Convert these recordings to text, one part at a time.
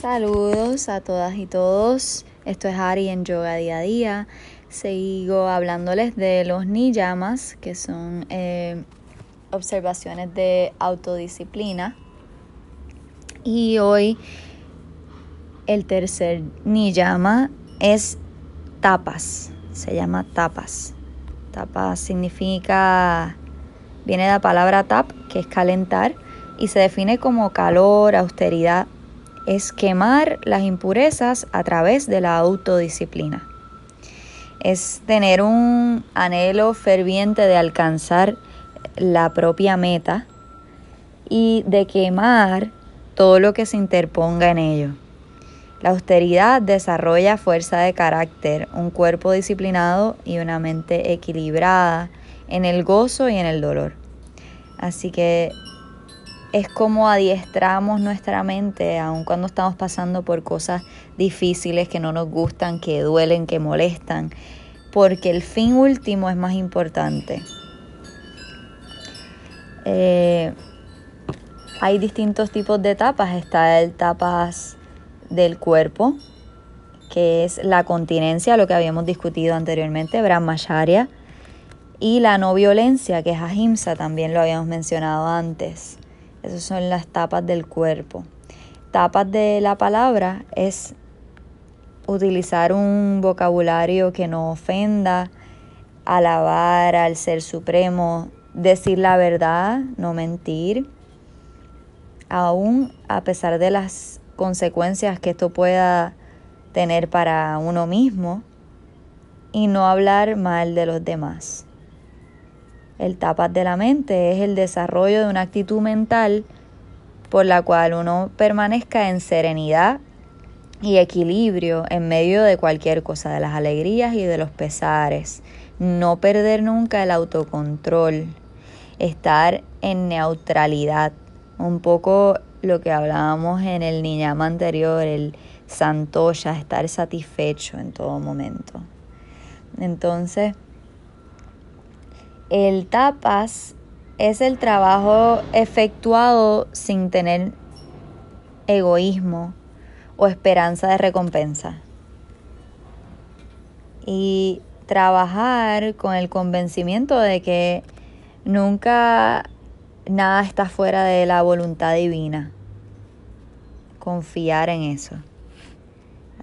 Saludos a todas y todos. Esto es Ari en Yoga Día a Día. Sigo hablándoles de los niyamas, que son eh, observaciones de autodisciplina. Y hoy el tercer niyama es tapas. Se llama tapas. Tapas significa, viene de la palabra tap, que es calentar, y se define como calor, austeridad, es quemar las impurezas a través de la autodisciplina. Es tener un anhelo ferviente de alcanzar la propia meta y de quemar todo lo que se interponga en ello. La austeridad desarrolla fuerza de carácter, un cuerpo disciplinado y una mente equilibrada en el gozo y en el dolor. Así que es como adiestramos nuestra mente, aun cuando estamos pasando por cosas difíciles que no nos gustan, que duelen, que molestan, porque el fin último es más importante. Eh, hay distintos tipos de etapas. Está el etapas del cuerpo, que es la continencia, lo que habíamos discutido anteriormente, Brahmacharya, y la no violencia, que es ahimsa, también lo habíamos mencionado antes. Esas son las tapas del cuerpo. Tapas de la palabra es utilizar un vocabulario que no ofenda, alabar al Ser Supremo, decir la verdad, no mentir, aún a pesar de las consecuencias que esto pueda tener para uno mismo, y no hablar mal de los demás. El tapas de la mente es el desarrollo de una actitud mental por la cual uno permanezca en serenidad y equilibrio en medio de cualquier cosa, de las alegrías y de los pesares. No perder nunca el autocontrol, estar en neutralidad, un poco lo que hablábamos en el niñama anterior, el santoya, estar satisfecho en todo momento. Entonces, el tapas es el trabajo efectuado sin tener egoísmo o esperanza de recompensa. Y trabajar con el convencimiento de que nunca nada está fuera de la voluntad divina. Confiar en eso.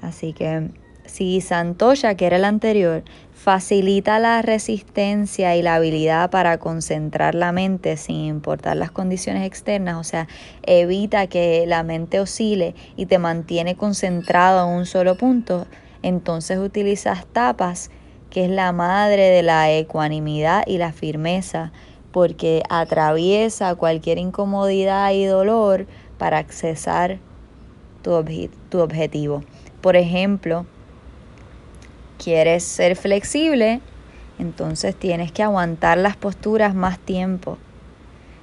Así que si Santoya, que era el anterior, facilita la resistencia y la habilidad para concentrar la mente sin importar las condiciones externas, o sea, evita que la mente oscile y te mantiene concentrado en un solo punto, entonces utilizas tapas, que es la madre de la ecuanimidad y la firmeza, porque atraviesa cualquier incomodidad y dolor para accesar tu, tu objetivo. Por ejemplo, quieres ser flexible, entonces tienes que aguantar las posturas más tiempo.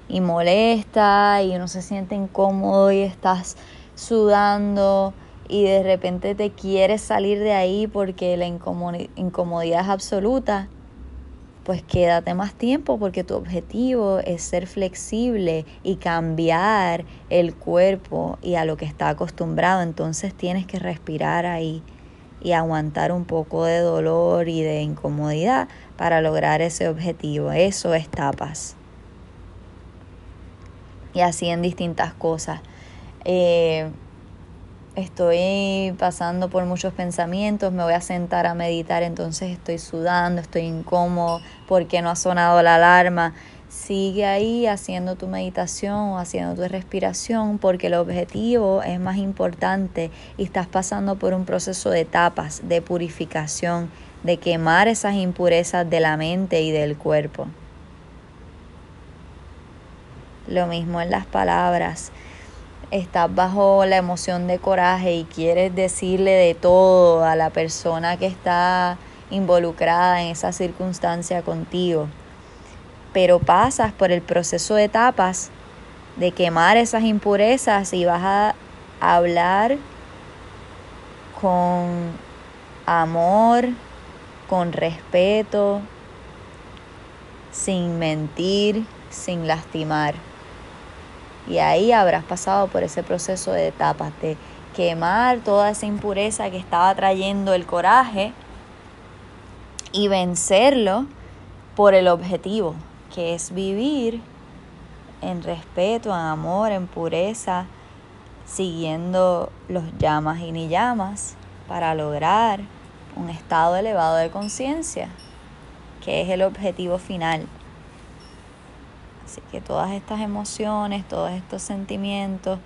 Y molesta y uno se siente incómodo y estás sudando y de repente te quieres salir de ahí porque la incomodidad es absoluta, pues quédate más tiempo porque tu objetivo es ser flexible y cambiar el cuerpo y a lo que está acostumbrado. Entonces tienes que respirar ahí y aguantar un poco de dolor y de incomodidad para lograr ese objetivo. Eso es tapas. Y así en distintas cosas. Eh, estoy pasando por muchos pensamientos, me voy a sentar a meditar, entonces estoy sudando, estoy incómodo porque no ha sonado la alarma. Sigue ahí haciendo tu meditación o haciendo tu respiración porque el objetivo es más importante y estás pasando por un proceso de etapas, de purificación, de quemar esas impurezas de la mente y del cuerpo. Lo mismo en las palabras. Estás bajo la emoción de coraje y quieres decirle de todo a la persona que está involucrada en esa circunstancia contigo pero pasas por el proceso de etapas de quemar esas impurezas y vas a hablar con amor, con respeto, sin mentir, sin lastimar. Y ahí habrás pasado por ese proceso de etapas de quemar toda esa impureza que estaba trayendo el coraje y vencerlo por el objetivo, que es vivir en respeto, en amor, en pureza, siguiendo los llamas y ni llamas para lograr un estado elevado de conciencia, que es el objetivo final. Así que todas estas emociones, todos estos sentimientos,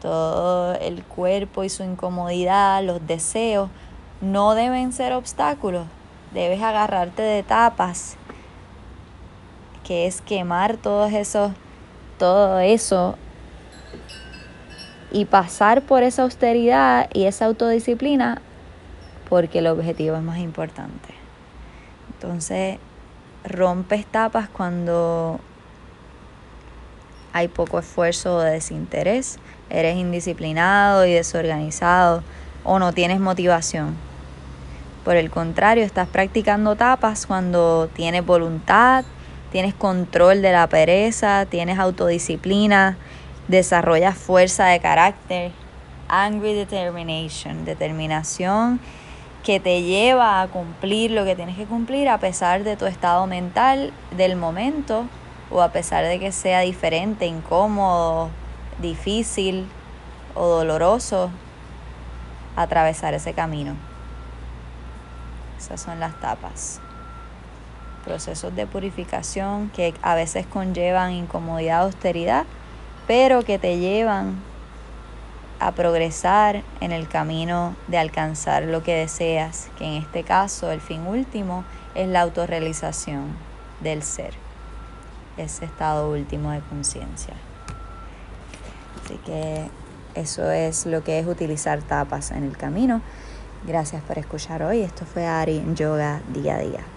todo el cuerpo y su incomodidad, los deseos, no deben ser obstáculos. Debes agarrarte de tapas, que es quemar todos esos, todo eso y pasar por esa austeridad y esa autodisciplina porque el objetivo es más importante. Entonces, rompes tapas cuando hay poco esfuerzo o desinterés, eres indisciplinado y desorganizado o no tienes motivación. Por el contrario, estás practicando tapas cuando tienes voluntad, tienes control de la pereza, tienes autodisciplina, desarrollas fuerza de carácter, angry determination, determinación que te lleva a cumplir lo que tienes que cumplir a pesar de tu estado mental del momento o a pesar de que sea diferente, incómodo, difícil o doloroso atravesar ese camino. Esas son las tapas. Procesos de purificación que a veces conllevan incomodidad, austeridad, pero que te llevan a progresar en el camino de alcanzar lo que deseas, que en este caso el fin último es la autorrealización del ser, ese estado último de conciencia. Así que eso es lo que es utilizar tapas en el camino. Gracias por escuchar hoy. Esto fue Ari Yoga Día a Día.